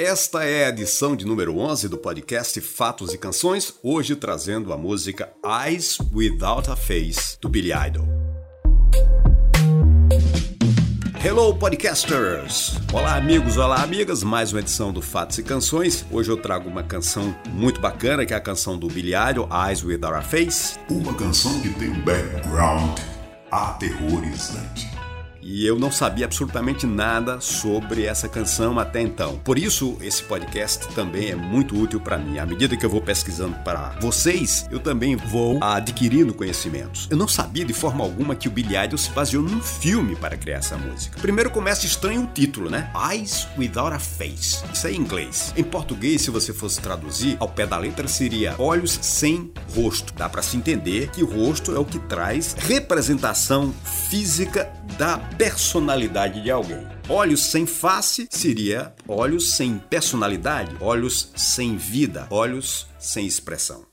Esta é a edição de número 11 do podcast Fatos e Canções, hoje trazendo a música Eyes Without a Face, do Billy Idol. Hello, podcasters! Olá, amigos, olá, amigas, mais uma edição do Fatos e Canções. Hoje eu trago uma canção muito bacana, que é a canção do Billy Idol, Eyes Without a Face. Uma canção que tem um background aterrorizante e eu não sabia absolutamente nada sobre essa canção até então. Por isso, esse podcast também é muito útil para mim. À medida que eu vou pesquisando para vocês, eu também vou adquirindo conhecimentos. Eu não sabia de forma alguma que o Billy Idol se baseou num filme para criar essa música. Primeiro começa estranho o título, né? Eyes Without a Face. Isso é em inglês. Em português, se você fosse traduzir, ao pé da letra seria olhos sem rosto. Dá para se entender que o rosto é o que traz representação física da personalidade de alguém. Olhos sem face seria olhos sem personalidade, olhos sem vida, olhos sem expressão.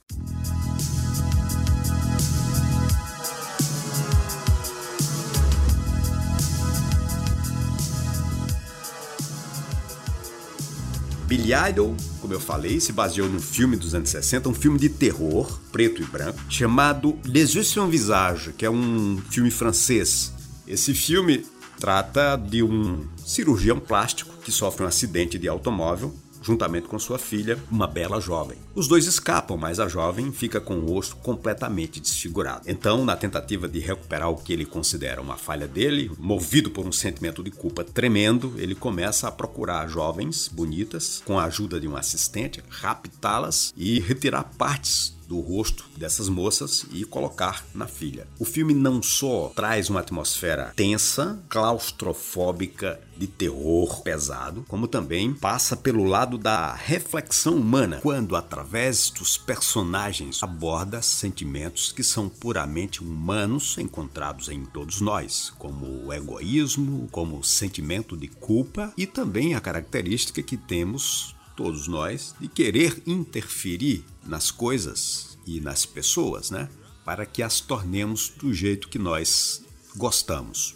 Billy Idol, como eu falei, se baseou num filme dos anos 60, um filme de terror, preto e branco, chamado Les Yeux sur Visage, que é um filme francês esse filme trata de um cirurgião plástico que sofre um acidente de automóvel juntamente com sua filha, uma bela jovem. Os dois escapam, mas a jovem fica com o rosto completamente desfigurado. Então, na tentativa de recuperar o que ele considera uma falha dele, movido por um sentimento de culpa tremendo, ele começa a procurar jovens bonitas com a ajuda de um assistente, raptá-las e retirar partes do rosto dessas moças e colocar na filha. O filme não só traz uma atmosfera tensa, claustrofóbica, de terror pesado, como também passa pelo lado da reflexão humana, quando através dos personagens aborda sentimentos que são puramente humanos encontrados em todos nós, como o egoísmo, como o sentimento de culpa e também a característica que temos todos nós, de querer interferir nas coisas e nas pessoas, né? Para que as tornemos do jeito que nós gostamos,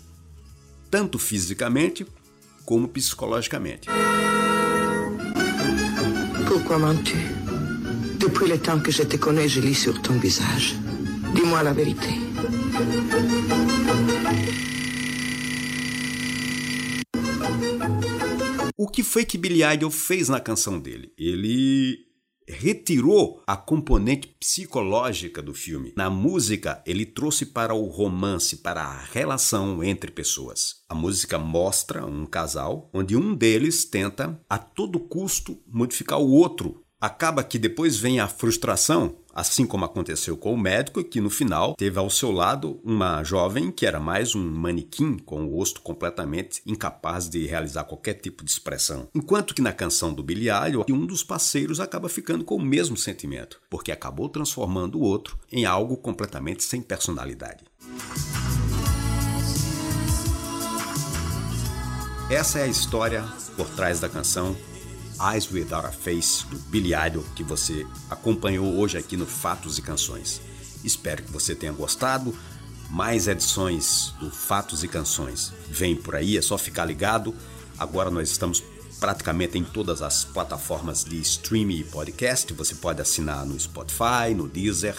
tanto fisicamente como psicologicamente. Pourquoi mens-tu Depuis le temps que je te connais, je lis sur ton visage. Dis-moi la vérité. Que foi que Billy Idol fez na canção dele? Ele retirou a componente psicológica do filme. Na música, ele trouxe para o romance, para a relação entre pessoas. A música mostra um casal onde um deles tenta a todo custo modificar o outro. Acaba que depois vem a frustração Assim como aconteceu com o médico, que no final teve ao seu lado uma jovem que era mais um manequim com o rosto completamente incapaz de realizar qualquer tipo de expressão. Enquanto que na canção do Idol, um dos parceiros acaba ficando com o mesmo sentimento, porque acabou transformando o outro em algo completamente sem personalidade. Essa é a história por trás da canção Eyes Without a Face, do Billy Idol, que você acompanhou hoje aqui no Fatos e Canções. Espero que você tenha gostado. Mais edições do Fatos e Canções vem por aí, é só ficar ligado. Agora nós estamos praticamente em todas as plataformas de streaming e podcast. Você pode assinar no Spotify, no Deezer,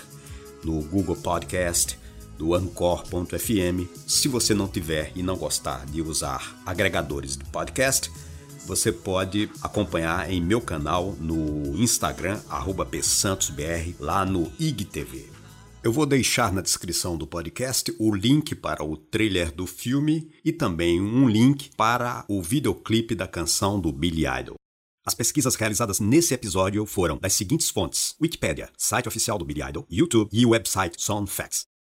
no Google Podcast, do Anchor.fm. Se você não tiver e não gostar de usar agregadores de podcast, você pode acompanhar em meu canal no Instagram, @psantosbr, lá no IGTV. Eu vou deixar na descrição do podcast o link para o trailer do filme e também um link para o videoclipe da canção do Billy Idol. As pesquisas realizadas nesse episódio foram das seguintes fontes: Wikipedia, site oficial do Billy Idol, YouTube e o website Soundfacts.